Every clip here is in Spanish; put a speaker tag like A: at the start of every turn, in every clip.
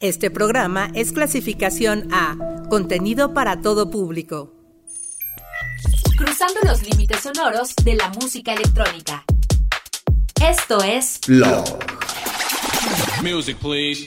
A: Este programa es clasificación A, contenido para todo público.
B: Cruzando los límites sonoros de la música electrónica. Esto es
C: Blog.
D: Music, please.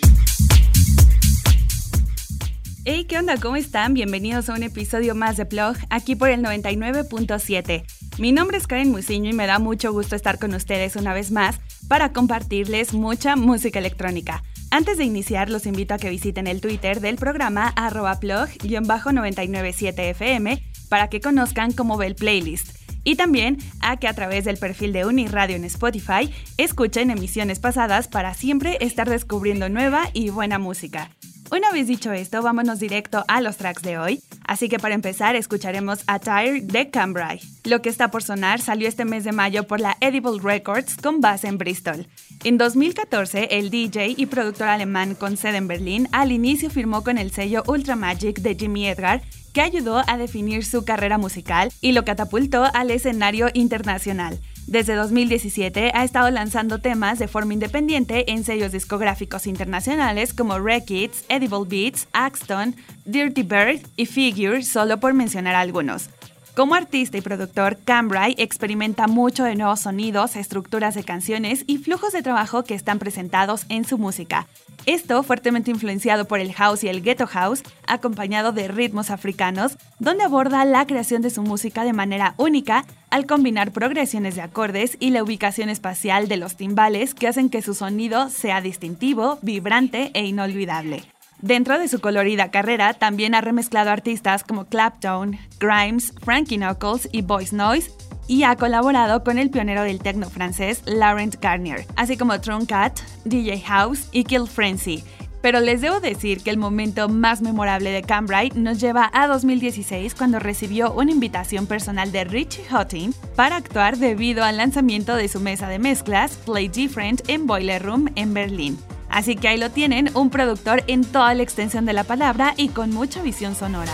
E: Hey, ¿qué onda? ¿Cómo están? Bienvenidos a un episodio más de Plug, aquí por el 99.7. Mi nombre es Karen Musiño y me da mucho gusto estar con ustedes una vez más para compartirles mucha música electrónica. Antes de iniciar, los invito a que visiten el Twitter del programa arroba plug-997fm para que conozcan cómo ve el playlist. Y también a que a través del perfil de Uniradio en Spotify escuchen emisiones pasadas para siempre estar descubriendo nueva y buena música. Una vez dicho esto, vámonos directo a los tracks de hoy. Así que para empezar, escucharemos Attire de Cambrai. Lo que está por sonar salió este mes de mayo por la Edible Records con base en Bristol. En 2014, el DJ y productor alemán con sede en Berlín al inicio firmó con el sello Ultra Magic de Jimmy Edgar que ayudó a definir su carrera musical y lo catapultó al escenario internacional. Desde 2017 ha estado lanzando temas de forma independiente en sellos discográficos internacionales como Kids, Edible Beats, Axton, Dirty Bird y Figure, solo por mencionar algunos. Como artista y productor, Cambrai experimenta mucho de nuevos sonidos, estructuras de canciones y flujos de trabajo que están presentados en su música. Esto fuertemente influenciado por el house y el ghetto house, acompañado de ritmos africanos, donde aborda la creación de su música de manera única al combinar progresiones de acordes y la ubicación espacial de los timbales que hacen que su sonido sea distintivo, vibrante e inolvidable. Dentro de su colorida carrera, también ha remezclado artistas como Clapton, Grimes, Frankie Knuckles y Voice Noise, y ha colaborado con el pionero del techno francés Laurent Garnier, así como Cat, DJ House y Kill Frenzy. Pero les debo decir que el momento más memorable de Cambrai nos lleva a 2016 cuando recibió una invitación personal de Richie Houghton para actuar debido al lanzamiento de su mesa de mezclas Play Different en Boiler Room en Berlín. Así que ahí lo tienen, un productor en toda la extensión de la palabra y con mucha visión sonora.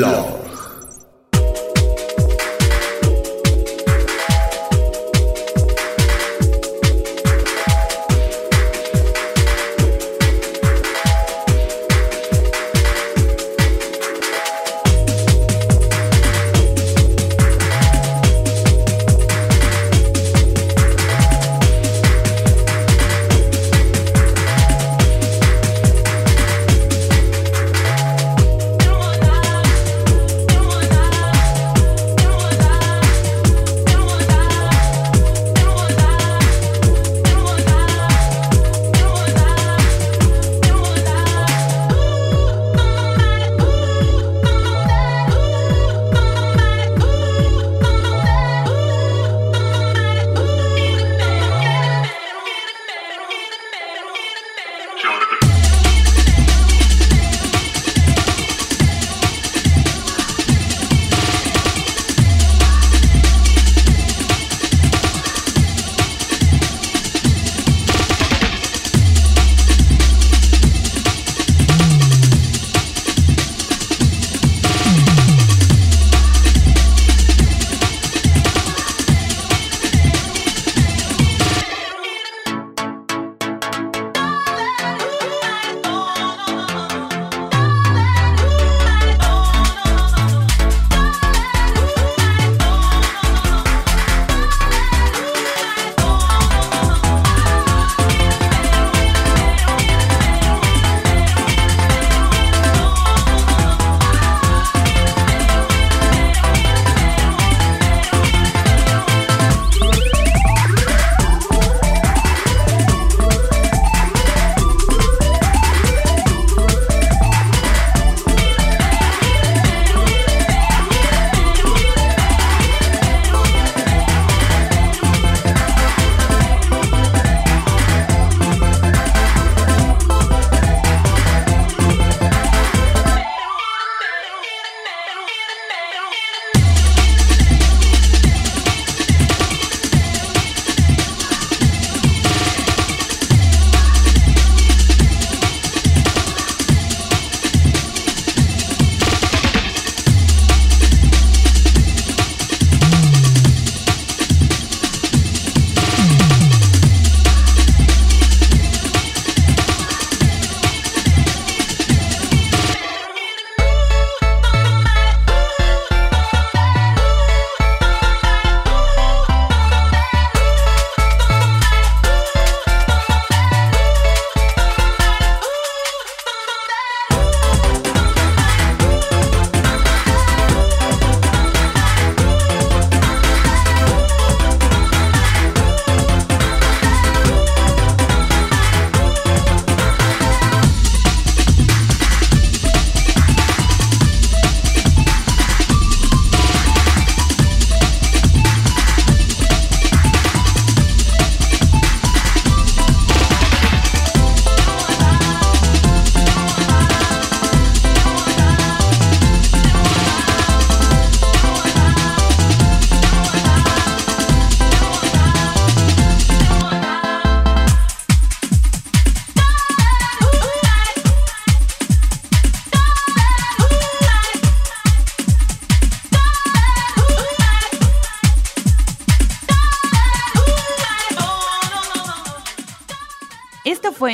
E: Love.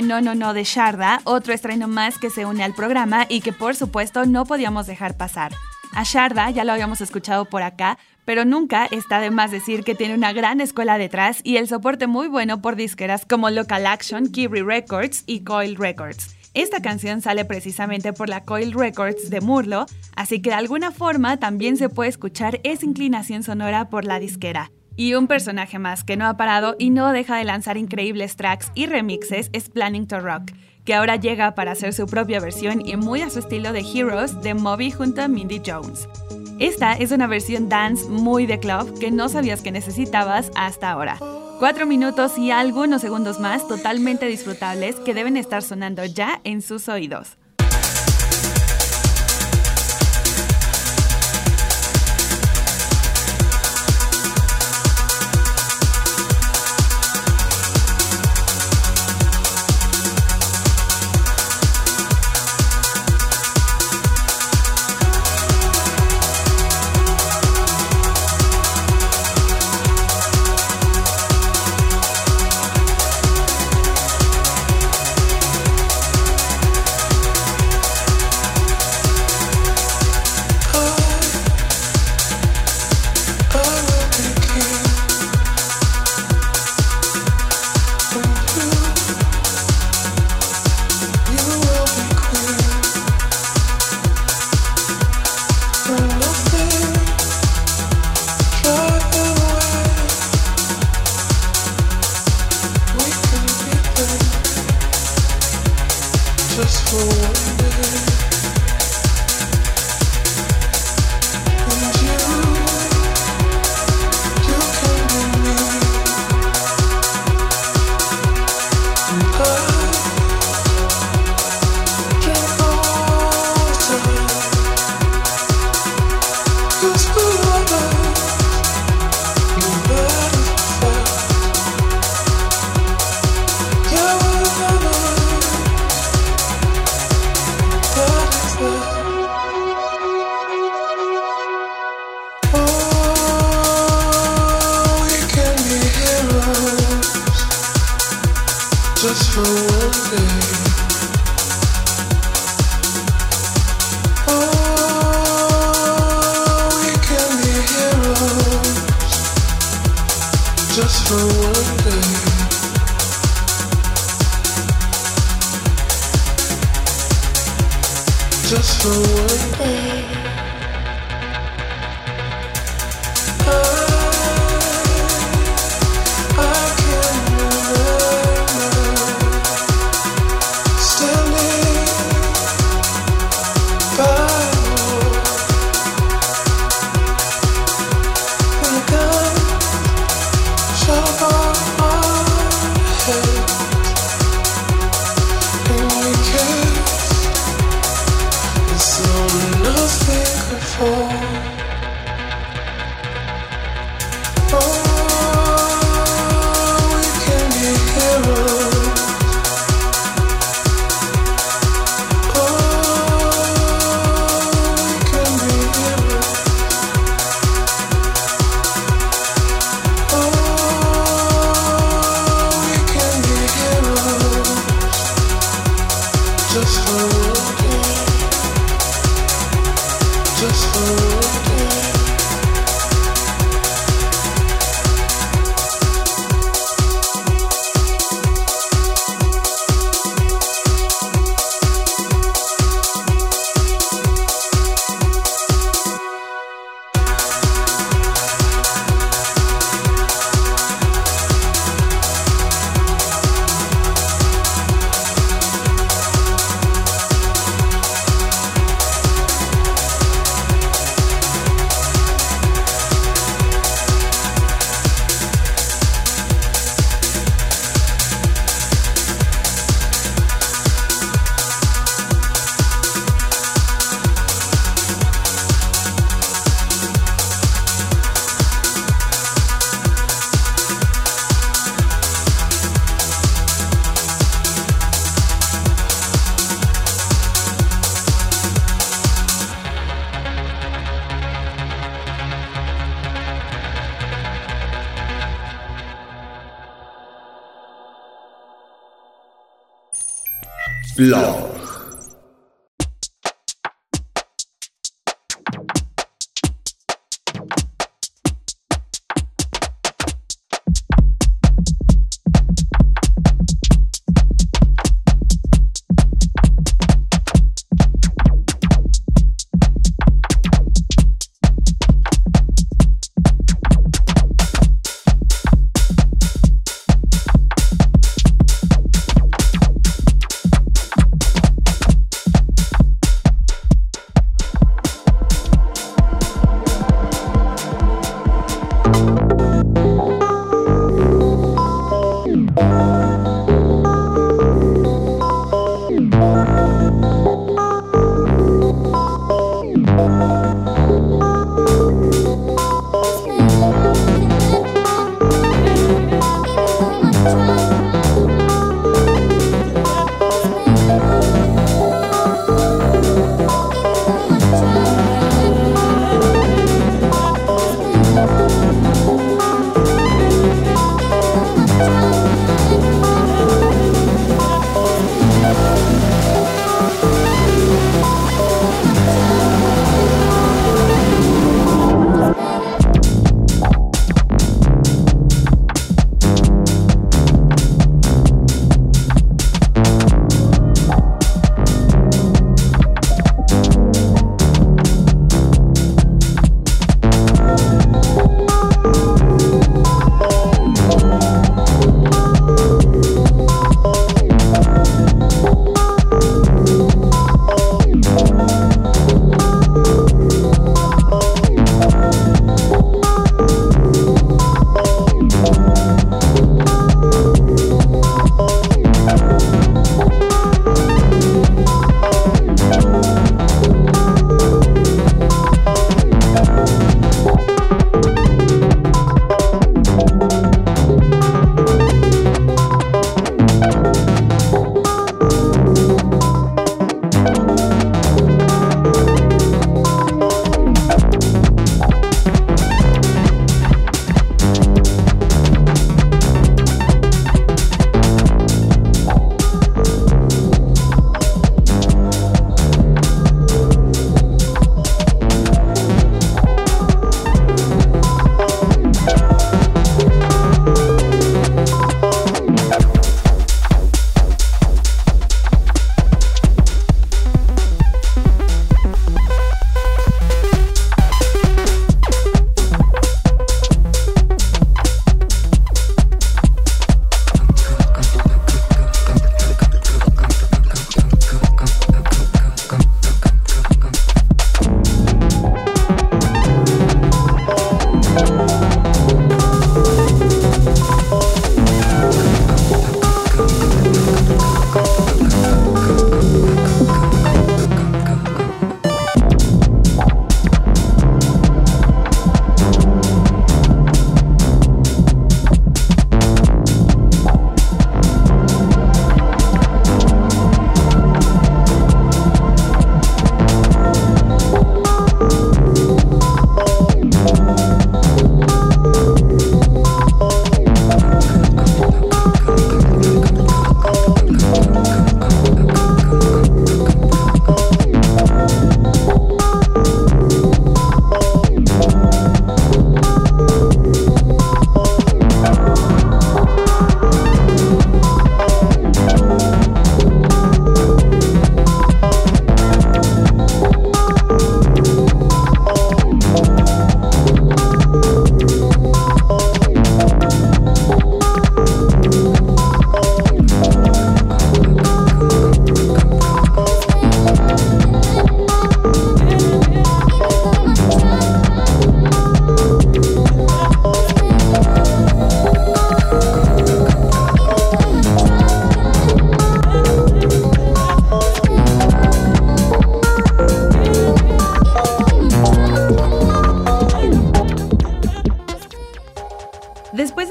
E: No No No de Sharda, otro estreno más que se une al programa y que por supuesto no podíamos dejar pasar. A Sharda ya lo habíamos escuchado por acá, pero nunca está de más decir que tiene una gran escuela detrás y el soporte muy bueno por disqueras como Local Action, Kibri Records y Coil Records. Esta canción sale precisamente por la Coil Records de Murlo, así que de alguna forma también se puede escuchar esa inclinación sonora por la disquera. Y un personaje más que no ha parado y no deja de lanzar increíbles tracks y remixes es Planning to Rock, que ahora llega para hacer su propia versión y muy a su estilo de Heroes de Moby junto a Mindy Jones. Esta es una versión dance muy de club que no sabías que necesitabas hasta ahora. Cuatro minutos y algunos segundos más totalmente disfrutables que deben estar sonando ya en sus oídos.
F: Blau.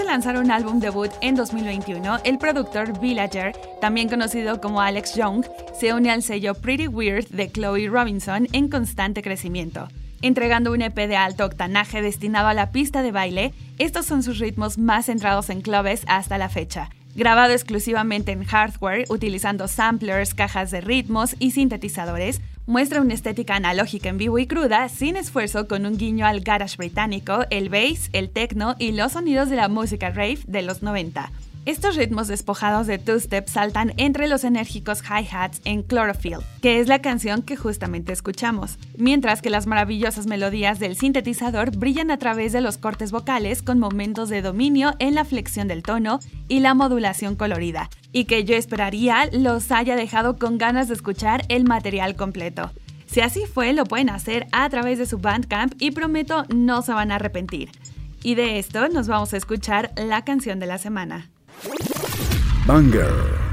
E: Lanzar un álbum debut en 2021, el productor Villager, también conocido como Alex Young, se une al sello Pretty Weird de Chloe Robinson en constante crecimiento. Entregando un EP de alto octanaje destinado a la pista de baile, estos son sus ritmos más centrados en clubes hasta la fecha. Grabado exclusivamente en hardware, utilizando samplers, cajas de ritmos y sintetizadores, muestra una estética analógica en vivo y cruda, sin esfuerzo con un guiño al garage británico, el bass, el techno y los sonidos de la música rave de los 90. Estos ritmos despojados de two-step saltan entre los enérgicos hi-hats en Chlorophyll, que es la canción que justamente escuchamos, mientras que las maravillosas melodías del sintetizador brillan a través de los cortes vocales con momentos de dominio en la flexión del tono y la modulación colorida, y que yo esperaría los haya dejado con ganas de escuchar el material completo. Si así fue, lo pueden hacer a través de su Bandcamp y prometo no se van a arrepentir. Y de esto nos vamos a escuchar la canción de la semana.
G: Banger.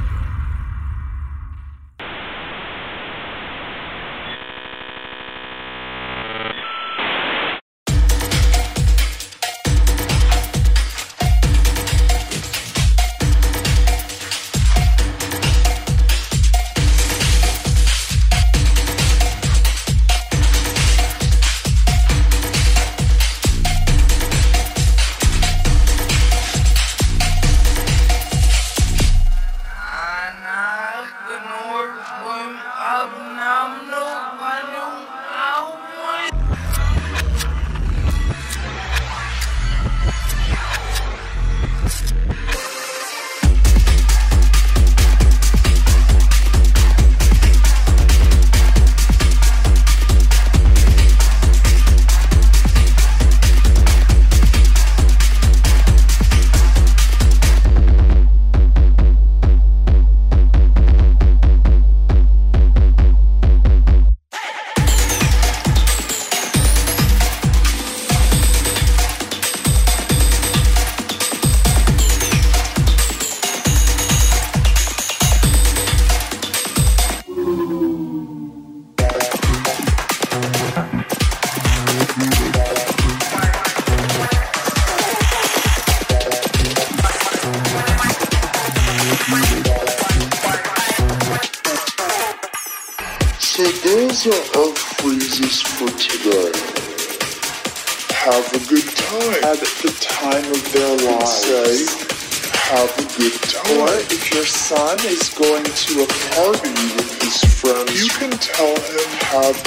E: of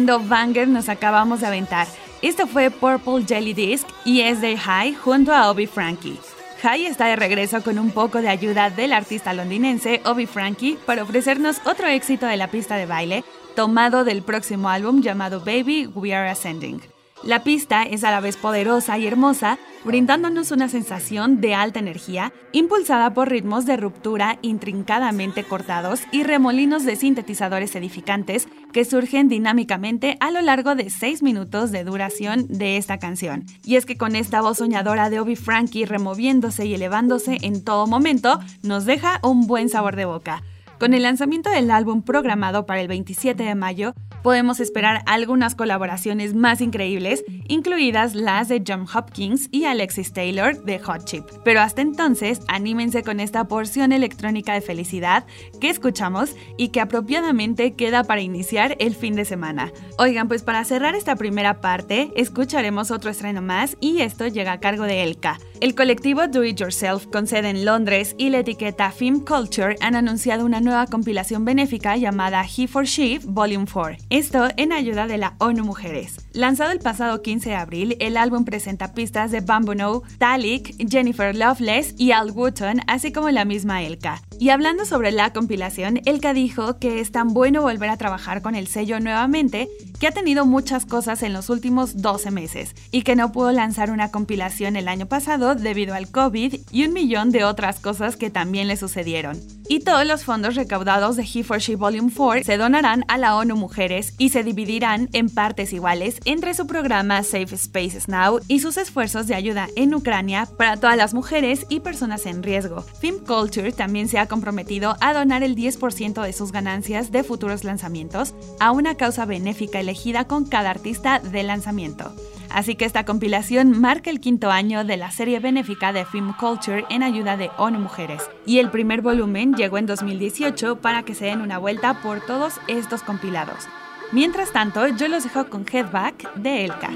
E: tremendo banger nos acabamos de aventar. Esto fue Purple Jelly Disc y es de High junto a Obi Frankie. High está de regreso con un poco de ayuda del artista londinense Obi Frankie para ofrecernos otro éxito de la pista de baile tomado del próximo álbum llamado Baby We Are Ascending. La pista es a la vez poderosa y hermosa, brindándonos una sensación de alta energía, impulsada por ritmos de ruptura intrincadamente cortados y remolinos de sintetizadores edificantes que surgen dinámicamente a lo largo de 6 minutos de duración de esta canción. Y es que con esta voz soñadora de Obi Frankie removiéndose y elevándose en todo momento, nos deja un buen sabor de boca. Con el lanzamiento del álbum programado para el 27 de mayo, podemos esperar algunas colaboraciones más increíbles, incluidas las de John Hopkins y Alexis Taylor de Hot Chip. Pero hasta entonces, anímense con esta porción electrónica de felicidad que escuchamos y que apropiadamente queda para iniciar el fin de semana. Oigan, pues para cerrar esta primera parte, escucharemos otro estreno más y esto llega a cargo de Elka. El colectivo Do It Yourself con sede en Londres y la etiqueta Film Culture han anunciado una nueva compilación benéfica llamada He for She Volume 4. Esto en ayuda de la ONU Mujeres. Lanzado el pasado 15 de abril, el álbum presenta pistas de Bambono, Talik, Jennifer Loveless y Al Wooten, así como la misma Elka. Y hablando sobre la compilación, Elka dijo que es tan bueno volver a trabajar con el sello nuevamente que ha tenido muchas cosas en los últimos 12 meses y que no pudo lanzar una compilación el año pasado debido al COVID y un millón de otras cosas que también le sucedieron. Y todos los fondos recaudados de He for She Volume 4 se donarán a la ONU Mujeres y se dividirán en partes iguales entre su programa Safe Spaces Now y sus esfuerzos de ayuda en Ucrania para todas las mujeres y personas en riesgo. Film Culture también se ha comprometido a donar el 10% de sus ganancias de futuros lanzamientos a una causa benéfica elegida con cada artista de lanzamiento. Así que esta compilación marca el quinto año de la serie benéfica de Film Culture en ayuda de ONU Mujeres. Y el primer volumen llegó en 2018 para que se den una vuelta por todos estos compilados. Mientras tanto, yo los dejo con Headback de Elka.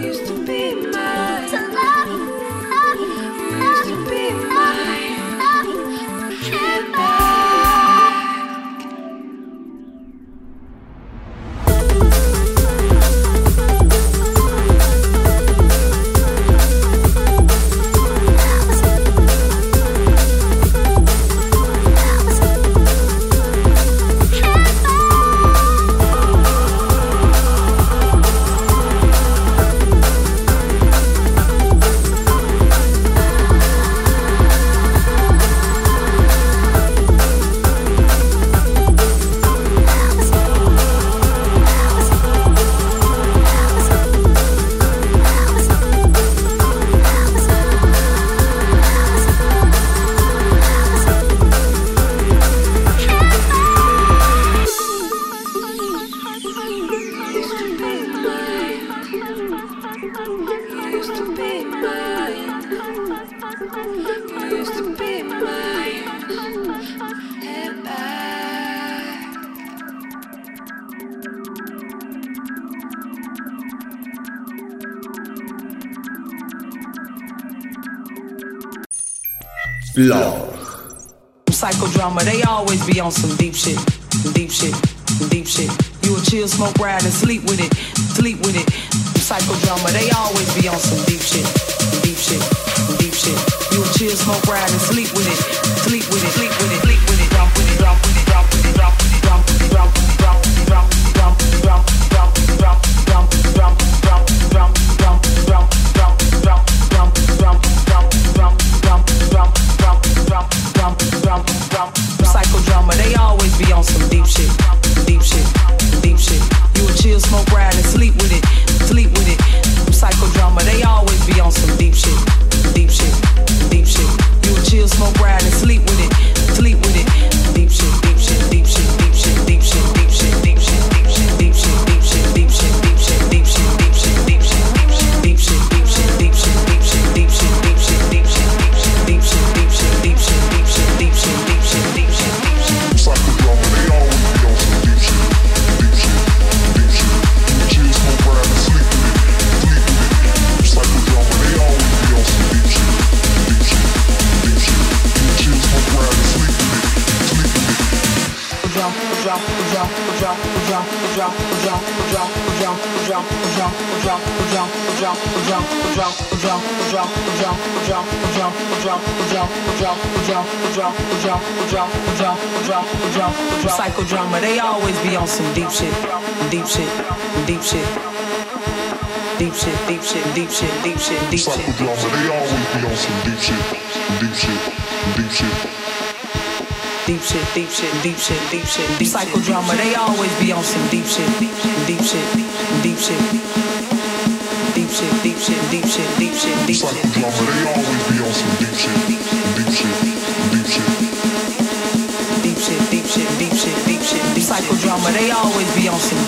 C: used to be Explore. Psychodrama, they always be on some deep shit, deep shit, deep shit. You a chill, smoke, ride, and sleep with it, sleep with it. Psychodrama, they always be on some deep some deep shit, shit, deep shit, deep
H: psychodrama. They always be on some deep shit, deep shit, deep shit,
C: deep shit, deep shit, deep shit, deep shit, deep shit, deep shit. Psychodrama, they always be on some deep shit, deep shit, deep shit. Deep shit, deep shit, deep shit, deep shit, deep psychodrama. They always be on some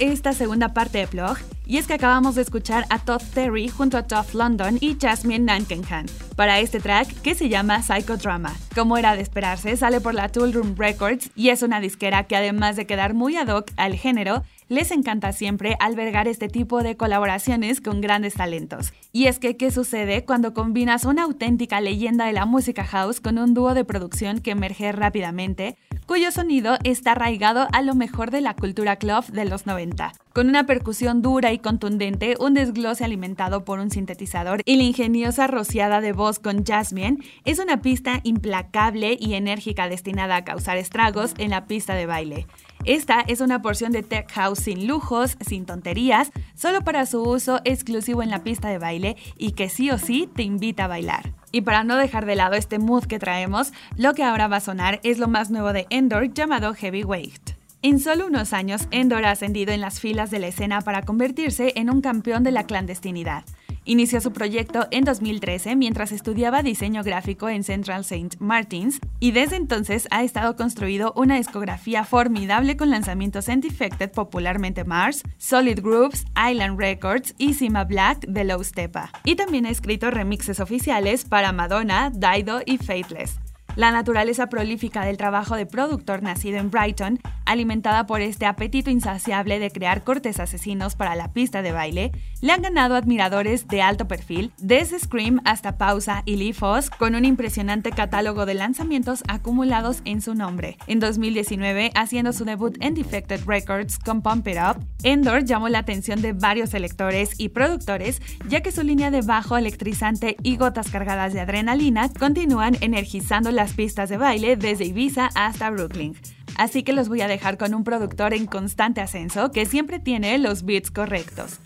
E: esta segunda parte de Plug, y es que acabamos de escuchar a Todd Terry junto a Tough London y Jasmine Nankenhan para este track que se llama Psychodrama. Como era de esperarse, sale por la Tool Room Records y es una disquera que además de quedar muy ad hoc al género, les encanta siempre albergar este tipo de colaboraciones con grandes talentos. Y es que, ¿qué sucede cuando combinas una auténtica leyenda de la música house con un dúo de producción que emerge rápidamente, cuyo sonido está arraigado a lo mejor de la cultura club de los 90? Con una percusión dura y contundente, un desglose alimentado por un sintetizador y la ingeniosa rociada de voz con Jasmine, es una pista implacable y enérgica destinada a causar estragos en la pista de baile. Esta es una porción de tech house sin lujos, sin tonterías, solo para su uso exclusivo en la pista de baile y que sí o sí te invita a bailar. Y para no dejar de lado este mood que traemos, lo que ahora va a sonar es lo más nuevo de Endor llamado Heavyweight. En solo unos años, Endor ha ascendido en las filas de la escena para convertirse en un campeón de la clandestinidad. Inició su proyecto en 2013 mientras estudiaba diseño gráfico en Central St. Martins y desde entonces ha estado construido una discografía formidable con lanzamientos en Defected, popularmente Mars, Solid Groups, Island Records y Sima Black de Low Stepa. Y también ha escrito remixes oficiales para Madonna, Dido y Faithless. La naturaleza prolífica del trabajo de productor nacido en Brighton, alimentada por este apetito insaciable de crear cortes asesinos para la pista de baile, le han ganado admiradores de alto perfil, desde Scream hasta Pausa y Lee Foss, con un impresionante catálogo de lanzamientos acumulados en su nombre. En 2019, haciendo su debut en Defected Records con Pump It Up, Endor llamó la atención de varios electores y productores, ya que su línea de bajo electrizante y gotas cargadas de adrenalina continúan energizando las pistas de baile desde Ibiza hasta Brooklyn. Así que los voy a dejar con un productor en constante ascenso que siempre tiene los beats correctos.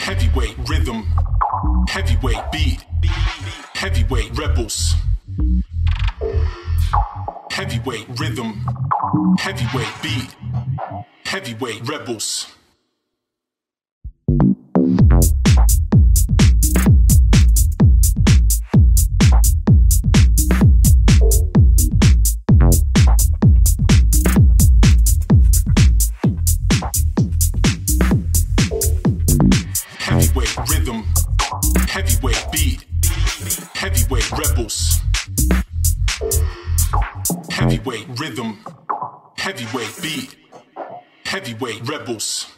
H: Heavyweight rhythm, heavyweight beat, heavyweight rebels. Heavyweight rhythm, heavyweight beat, heavyweight rebels. Heavyweight rhythm, heavyweight beat, heavyweight rebels. Heavyweight rhythm, heavyweight beat, heavyweight rebels.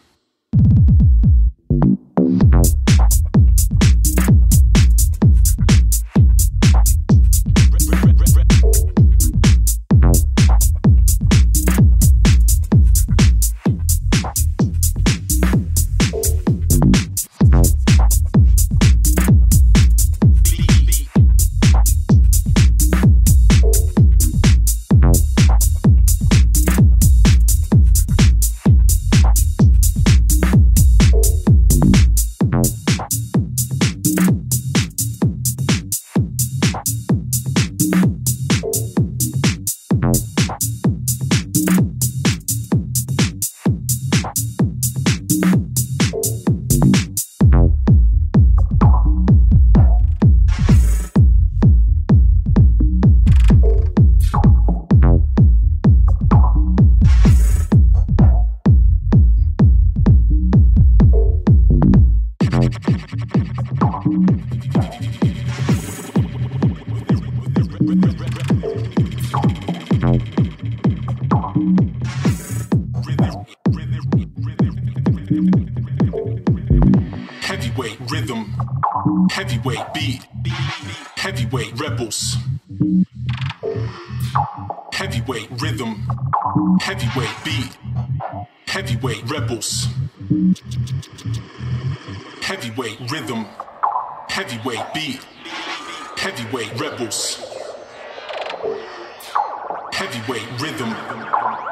H: Rhythm,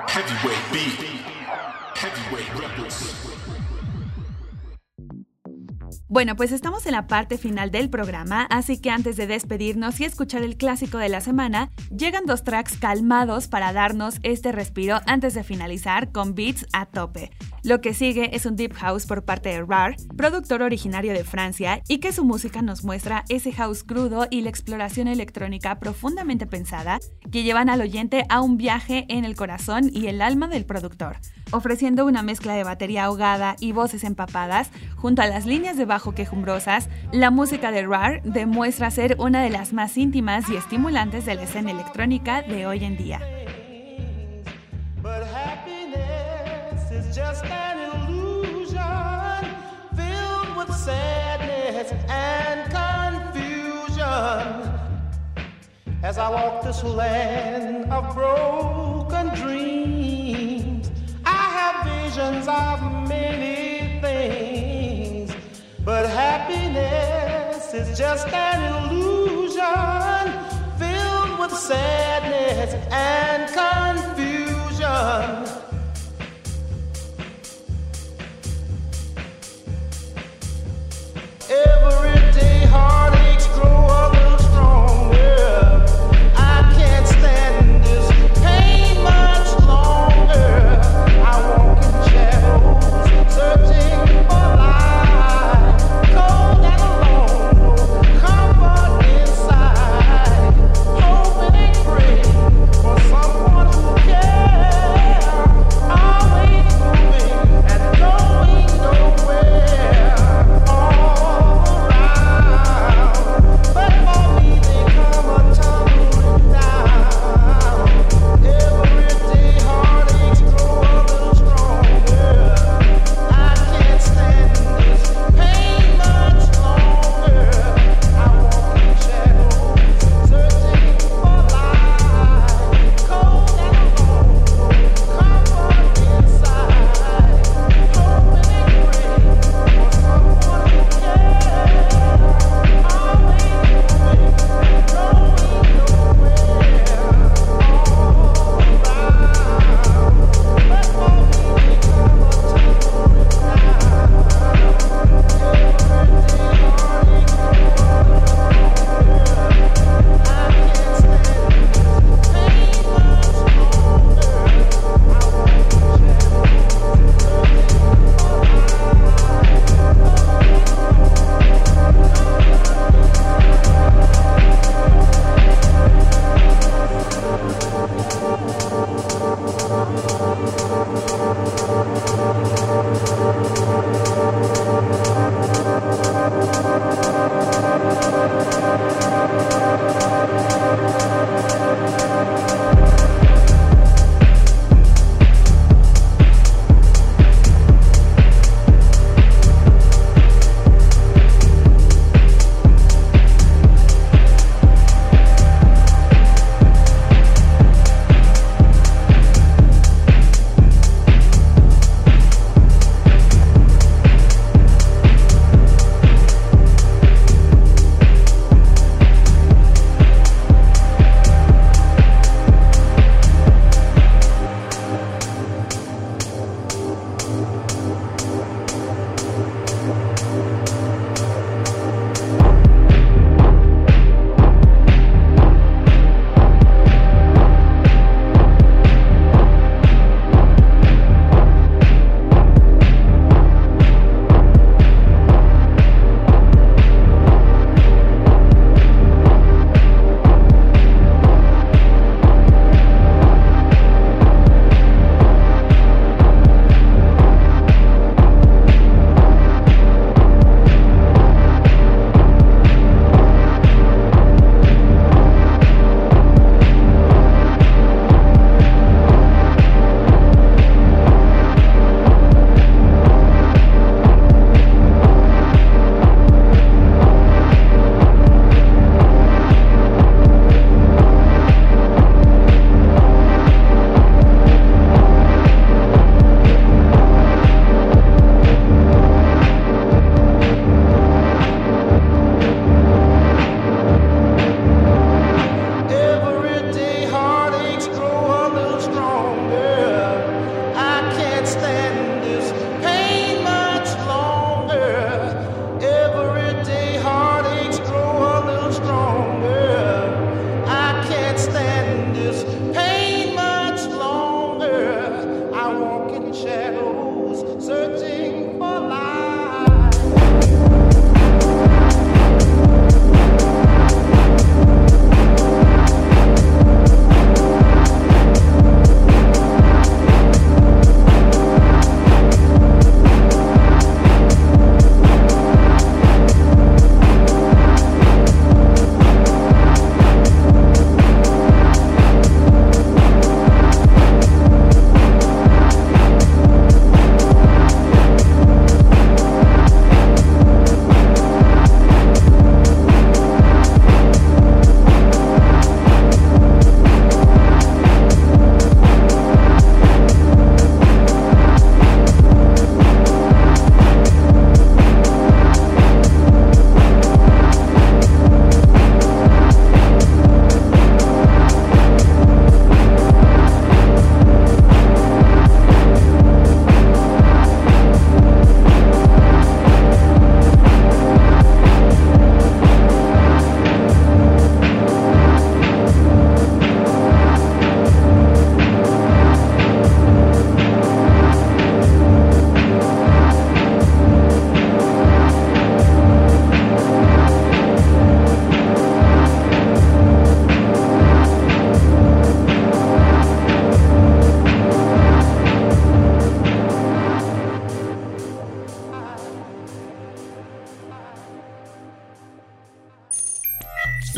H: heavyweight beat, heavyweight rebels.
E: Bueno, pues estamos en la parte final del programa, así que antes de despedirnos y escuchar el clásico de la semana, llegan dos tracks calmados para darnos este respiro antes de finalizar con beats a tope. Lo que sigue es un deep house por parte de RAR, productor originario de Francia, y que su música nos muestra ese house crudo y la exploración electrónica profundamente pensada que llevan al oyente a un viaje en el corazón y el alma del productor, ofreciendo una mezcla de batería ahogada y voces empapadas junto a las líneas de bajo quejumbrosas. La música de RAR demuestra ser una de las más íntimas y estimulantes de la escena electrónica de hoy en día.
I: Just an illusion filled with sadness and confusion. As I walk this land of broken dreams, I have visions of many things. But happiness is just an illusion filled with sadness and confusion. Every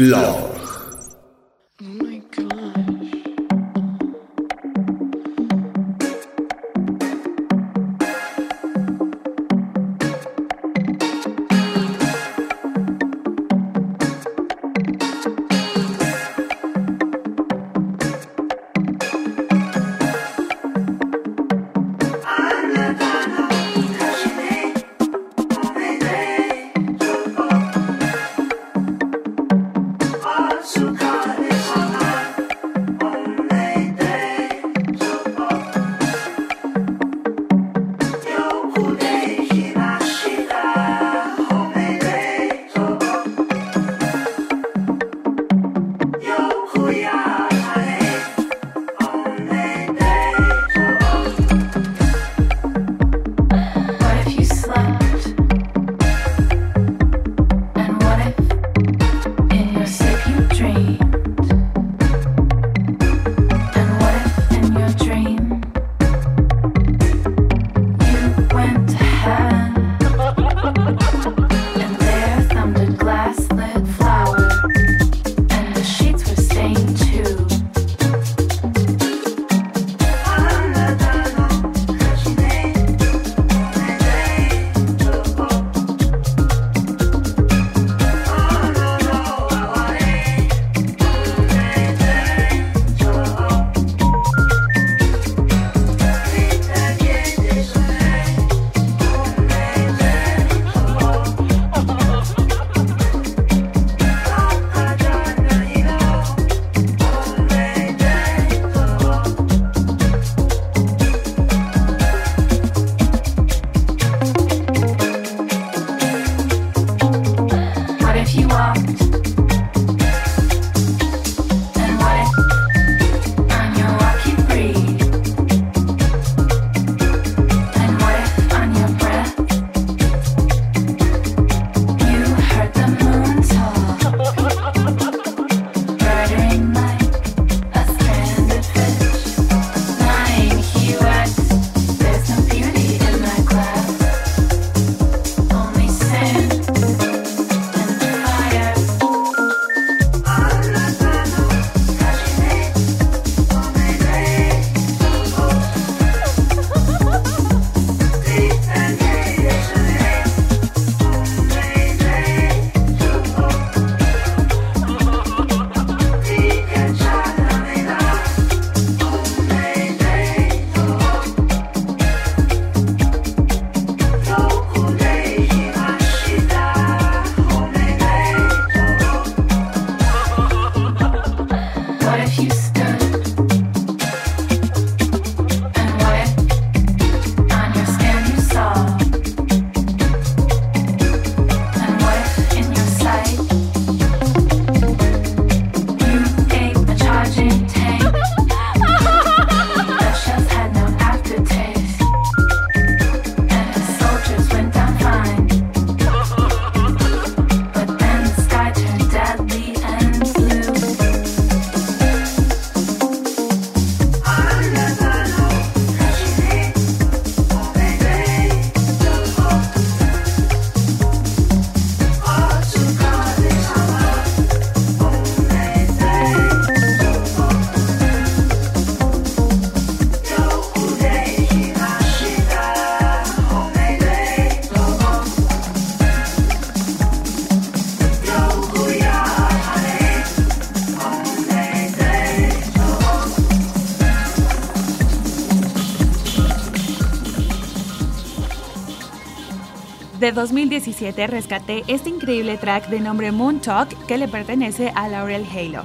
J: Blog.
E: De 2017 rescaté este increíble track de nombre Moon Talk que le pertenece a Laurel Halo.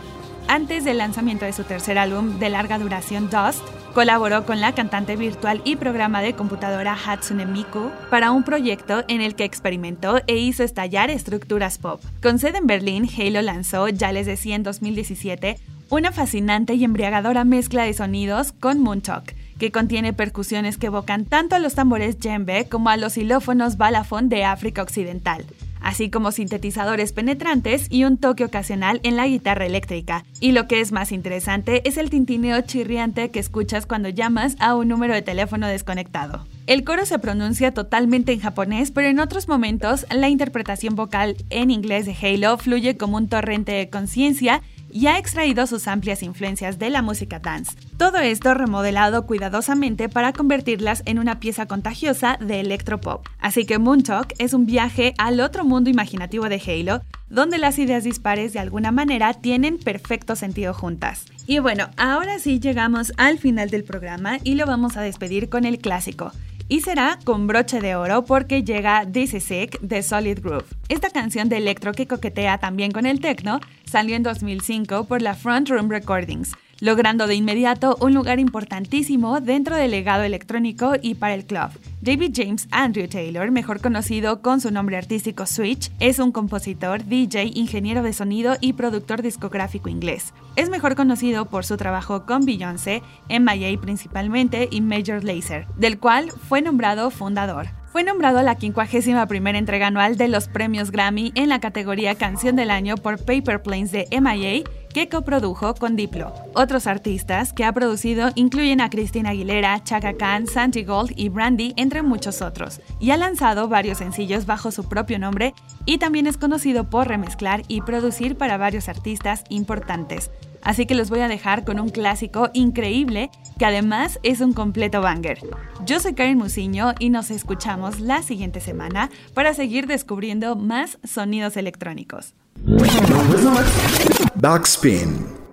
E: Antes del lanzamiento de su tercer álbum de larga duración Dust, colaboró con la cantante virtual y programa de computadora Hatsune Miku para un proyecto en el que experimentó e hizo estallar estructuras pop. Con sede en Berlín, Halo lanzó, ya les decía en 2017, una fascinante y embriagadora mezcla de sonidos con Moon Talk, que contiene percusiones que evocan tanto a los tambores djembe como a los xilófonos balafón de África Occidental, así como sintetizadores penetrantes y un toque ocasional en la guitarra eléctrica. Y lo que es más interesante es el tintineo chirriante que escuchas cuando llamas a un número de teléfono desconectado. El coro se pronuncia totalmente en japonés, pero en otros momentos la interpretación vocal en inglés de Halo fluye como un torrente de conciencia y ha extraído sus amplias influencias de la música dance. Todo esto remodelado cuidadosamente para convertirlas en una pieza contagiosa de electropop. Así que Moon Talk es un viaje al otro mundo imaginativo de Halo, donde las ideas dispares de alguna manera tienen perfecto sentido juntas. Y bueno, ahora sí llegamos al final del programa y lo vamos a despedir con el clásico y será con broche de oro porque llega This Is Sick de Solid Groove. Esta canción de electro que coquetea también con el techno salió en 2005 por la Front Room Recordings, logrando de inmediato un lugar importantísimo dentro del legado electrónico y para el club. David James Andrew Taylor, mejor conocido con su nombre artístico Switch, es un compositor, DJ, ingeniero de sonido y productor discográfico inglés. Es mejor conocido por su trabajo con Beyoncé, MIA principalmente y Major Lazer, del cual fue nombrado fundador. Fue nombrado la 51 entrega anual de los premios Grammy en la categoría Canción del Año por Paper Planes de MIA que coprodujo con Diplo. Otros artistas que ha producido incluyen a Christina Aguilera, Chaka Khan, Santi Gold y Brandy, entre muchos otros, y ha lanzado varios sencillos bajo su propio nombre y también es conocido por remezclar y producir para varios artistas importantes. Así que los voy a dejar con un clásico increíble que además es un completo banger. Yo soy Karen Musiño y nos escuchamos la siguiente semana para seguir descubriendo más sonidos electrónicos.
J: Backspin.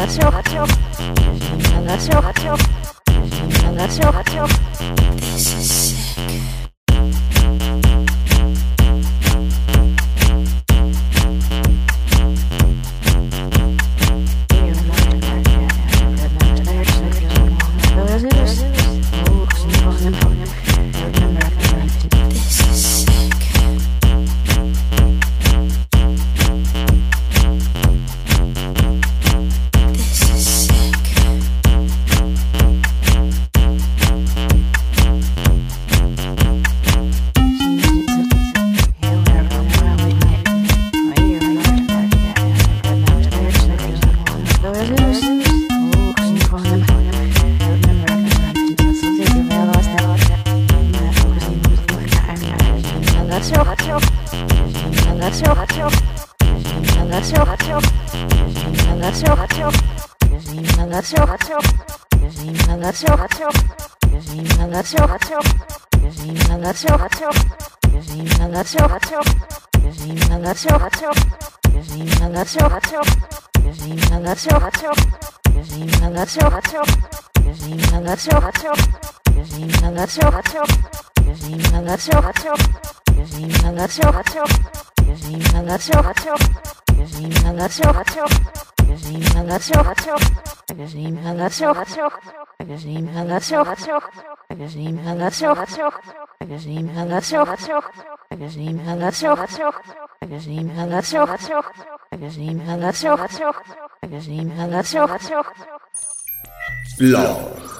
K: 話を。話を。話を。
F: Love.